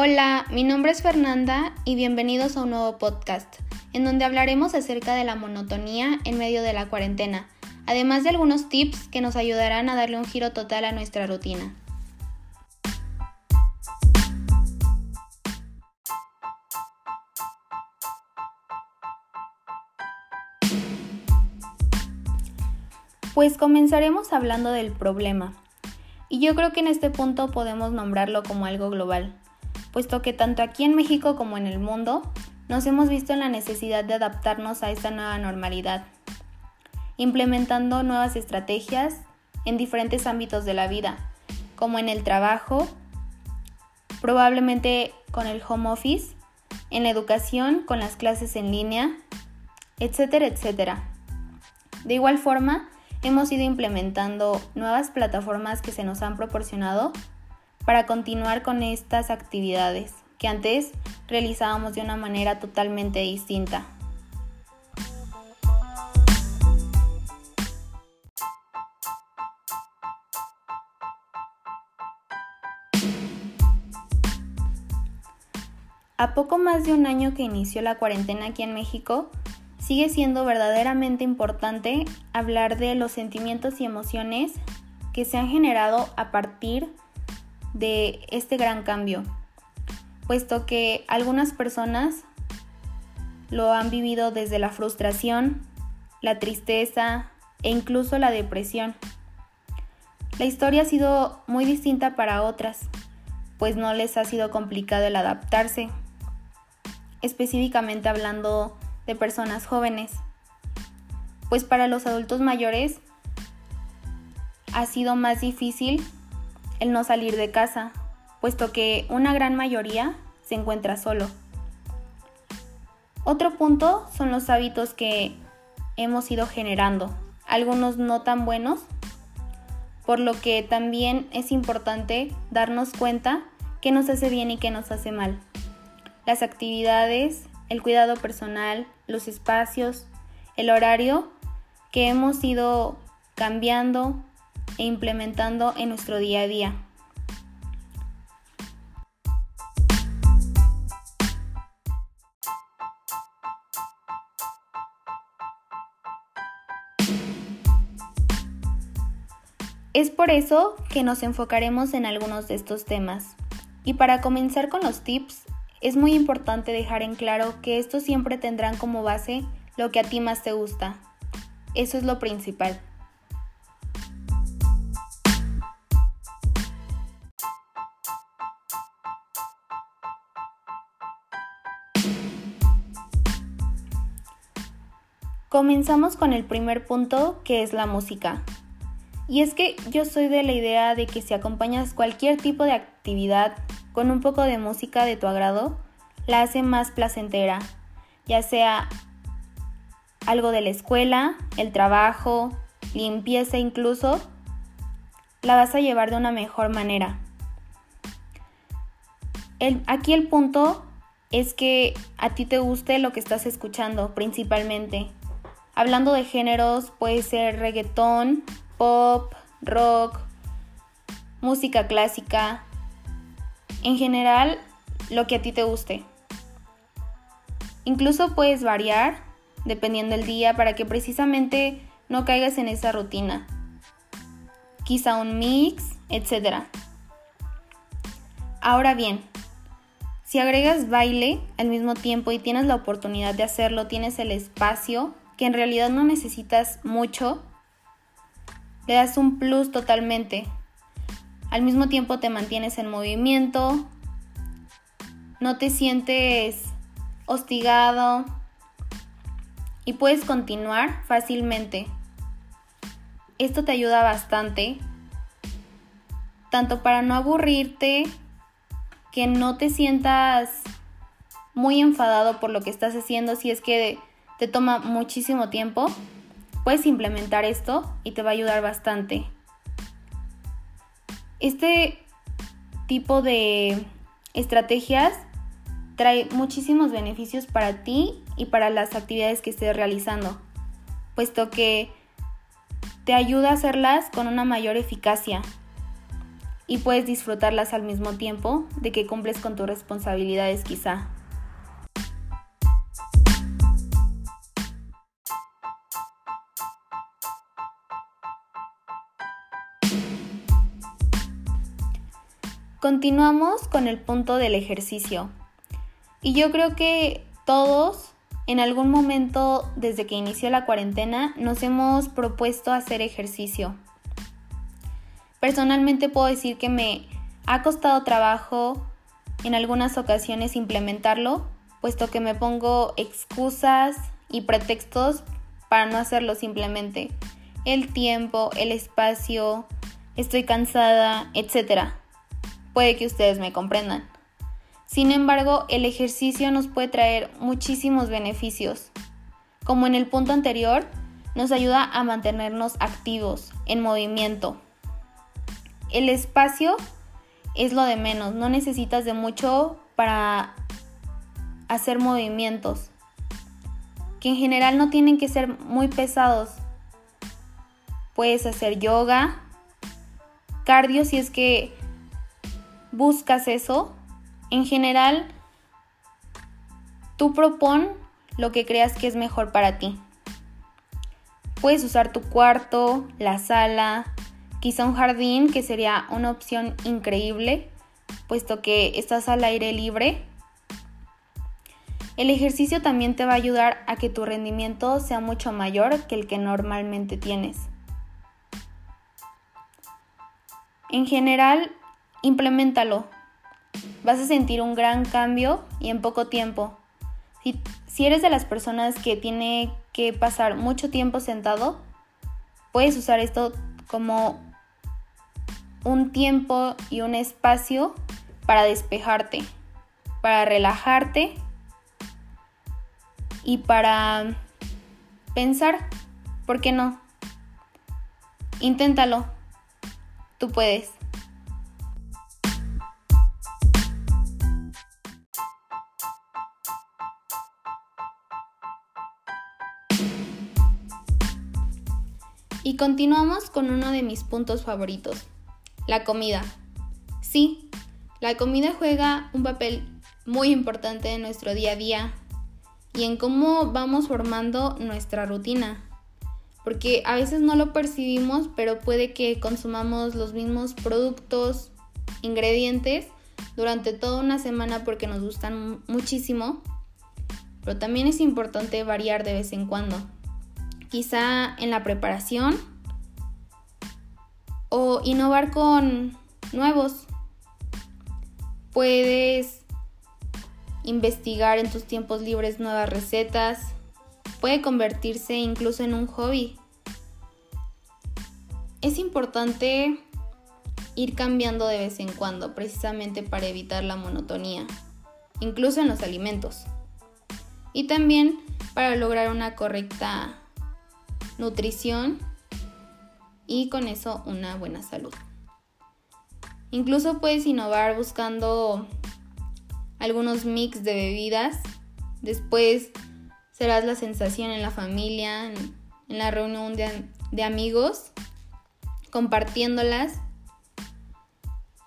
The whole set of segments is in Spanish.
Hola, mi nombre es Fernanda y bienvenidos a un nuevo podcast, en donde hablaremos acerca de la monotonía en medio de la cuarentena, además de algunos tips que nos ayudarán a darle un giro total a nuestra rutina. Pues comenzaremos hablando del problema. Y yo creo que en este punto podemos nombrarlo como algo global, puesto que tanto aquí en México como en el mundo nos hemos visto en la necesidad de adaptarnos a esta nueva normalidad, implementando nuevas estrategias en diferentes ámbitos de la vida, como en el trabajo, probablemente con el home office, en la educación, con las clases en línea, etcétera, etcétera. De igual forma, hemos ido implementando nuevas plataformas que se nos han proporcionado para continuar con estas actividades que antes realizábamos de una manera totalmente distinta. A poco más de un año que inició la cuarentena aquí en México, sigue siendo verdaderamente importante hablar de los sentimientos y emociones que se han generado a partir de este gran cambio, puesto que algunas personas lo han vivido desde la frustración, la tristeza e incluso la depresión. La historia ha sido muy distinta para otras, pues no les ha sido complicado el adaptarse, específicamente hablando de personas jóvenes. Pues para los adultos mayores ha sido más difícil el no salir de casa, puesto que una gran mayoría se encuentra solo. Otro punto son los hábitos que hemos ido generando, algunos no tan buenos, por lo que también es importante darnos cuenta qué nos hace bien y qué nos hace mal. Las actividades el cuidado personal, los espacios, el horario que hemos ido cambiando e implementando en nuestro día a día. Es por eso que nos enfocaremos en algunos de estos temas. Y para comenzar con los tips, es muy importante dejar en claro que estos siempre tendrán como base lo que a ti más te gusta. Eso es lo principal. Comenzamos con el primer punto que es la música. Y es que yo soy de la idea de que si acompañas cualquier tipo de actividad con un poco de música de tu agrado, la hace más placentera, ya sea algo de la escuela, el trabajo, limpieza incluso, la vas a llevar de una mejor manera. aquí el punto es que a ti te guste lo que estás escuchando principalmente. Hablando de géneros, puede ser reggaetón, pop, rock, música clásica, en general, lo que a ti te guste. Incluso puedes variar dependiendo del día para que precisamente no caigas en esa rutina. Quizá un mix, etc. Ahora bien, si agregas baile al mismo tiempo y tienes la oportunidad de hacerlo, tienes el espacio, que en realidad no necesitas mucho, le das un plus totalmente. Al mismo tiempo te mantienes en movimiento, no te sientes hostigado y puedes continuar fácilmente. Esto te ayuda bastante, tanto para no aburrirte, que no te sientas muy enfadado por lo que estás haciendo si es que te toma muchísimo tiempo. Puedes implementar esto y te va a ayudar bastante. Este tipo de estrategias trae muchísimos beneficios para ti y para las actividades que estés realizando, puesto que te ayuda a hacerlas con una mayor eficacia. y puedes disfrutarlas al mismo tiempo de que cumples con tus responsabilidades quizá. Continuamos con el punto del ejercicio. Y yo creo que todos en algún momento desde que inició la cuarentena nos hemos propuesto hacer ejercicio. Personalmente puedo decir que me ha costado trabajo en algunas ocasiones implementarlo, puesto que me pongo excusas y pretextos para no hacerlo simplemente. El tiempo, el espacio, estoy cansada, etc. Puede que ustedes me comprendan. Sin embargo, el ejercicio nos puede traer muchísimos beneficios. Como en el punto anterior, nos ayuda a mantenernos activos, en movimiento. El espacio es lo de menos, no necesitas de mucho para hacer movimientos, que en general no tienen que ser muy pesados. Puedes hacer yoga, cardio si es que buscas eso en general, tú propon lo que creas que es mejor para ti. Puedes usar tu cuarto, la sala, quizá un jardín, que sería una opción increíble, puesto que estás al aire libre. El ejercicio también te va a ayudar a que tu rendimiento sea mucho mayor que el que normalmente tienes. En general, implementalo vas a sentir un gran cambio y en poco tiempo. Si, eres de las personas que tiene que pasar mucho tiempo sentado, puedes usar esto como un tiempo y un espacio para despejarte, para relajarte y para pensar, ¿por qué no? Inténtalo, tú puedes. Y continuamos con uno de mis puntos favoritos, la comida. Sí, la comida juega un papel muy importante en nuestro día a día y en cómo vamos formando nuestra rutina. Porque a veces no lo percibimos, pero puede que consumamos los mismos productos, ingredientes durante toda una semana porque nos gustan muchísimo. Pero también es importante variar de vez en cuando quizá en la preparación o innovar con nuevos. Puedes investigar en tus tiempos libres nuevas recetas. Puede convertirse incluso en un hobby. Es importante ir cambiando de vez en cuando precisamente para evitar la monotonía, incluso en los alimentos. Y también para lograr una correcta nutrición y con eso una buena salud. Incluso puedes innovar buscando algunos mix de bebidas. Después serás la sensación en la familia, en, la reunión de, amigos, compartiéndolas.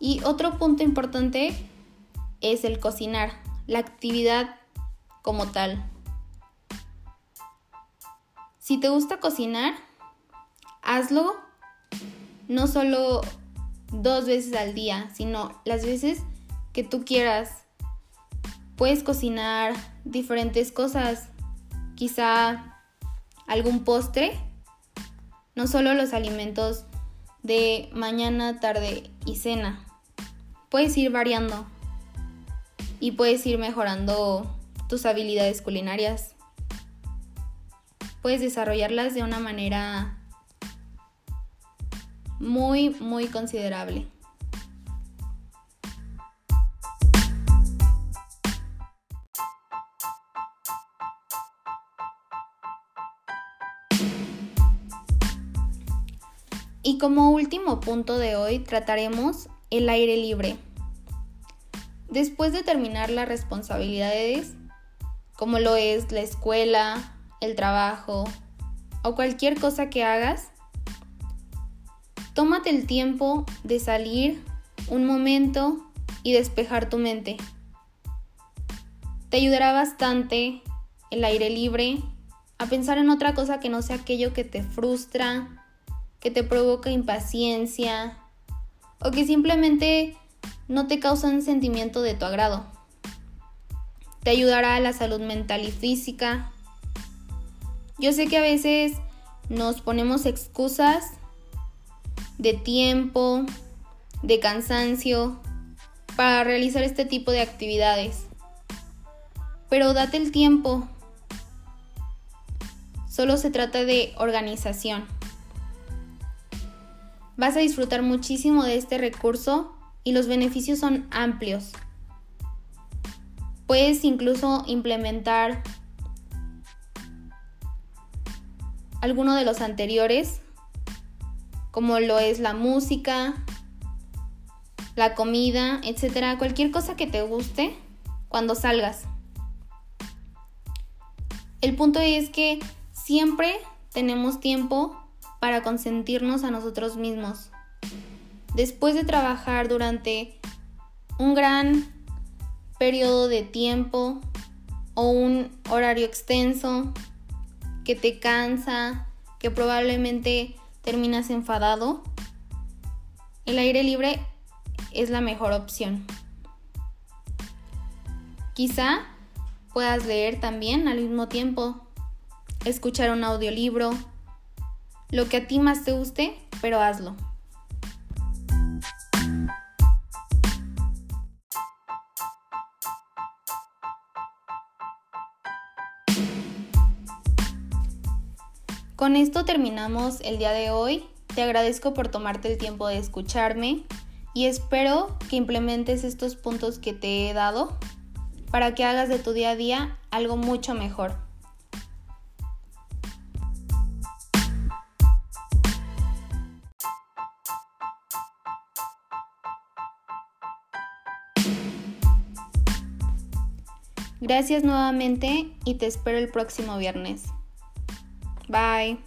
Y otro punto importante es el cocinar, la actividad como tal. Si te gusta cocinar, hazlo no solo dos veces al día, sino las veces que tú quieras. Puedes cocinar diferentes cosas, quizá algún postre, no solo los alimentos de mañana, tarde y cena. Puedes ir variando y puedes ir mejorando tus habilidades culinarias puedes desarrollarlas de una manera muy, muy considerable. Y como último punto de hoy trataremos el aire libre. Después de terminar las responsabilidades, como lo es la escuela, el trabajo o cualquier cosa que hagas, tómate el tiempo de salir un momento y despejar tu mente. Te ayudará bastante el aire libre a pensar en otra cosa que no sea aquello que te frustra, que te provoca impaciencia o que simplemente no te causa un sentimiento de tu agrado. Te ayudará a la salud mental y física. Yo sé que a veces nos ponemos excusas de tiempo, de cansancio para realizar este tipo de actividades. Pero date el tiempo. Solo se trata de organización. Vas a disfrutar muchísimo de este recurso y los beneficios son amplios. Puedes incluso implementar alguno de los anteriores, como lo es la música, la comida, etcétera, cualquier cosa que te guste cuando salgas. El punto es que siempre tenemos tiempo para consentirnos a nosotros mismos. Después de trabajar durante un gran periodo de tiempo o un horario extenso que te cansa, que probablemente terminas enfadado, el aire libre es la mejor opción. Quizá puedas leer también al mismo tiempo, escuchar un audiolibro, lo que a ti más te guste, pero hazlo. Con esto terminamos el día de hoy. Te agradezco por tomarte el tiempo de escucharme y espero que implementes estos puntos que te he dado para que hagas de tu día a día algo mucho mejor. Gracias nuevamente y te espero el próximo viernes. Bye.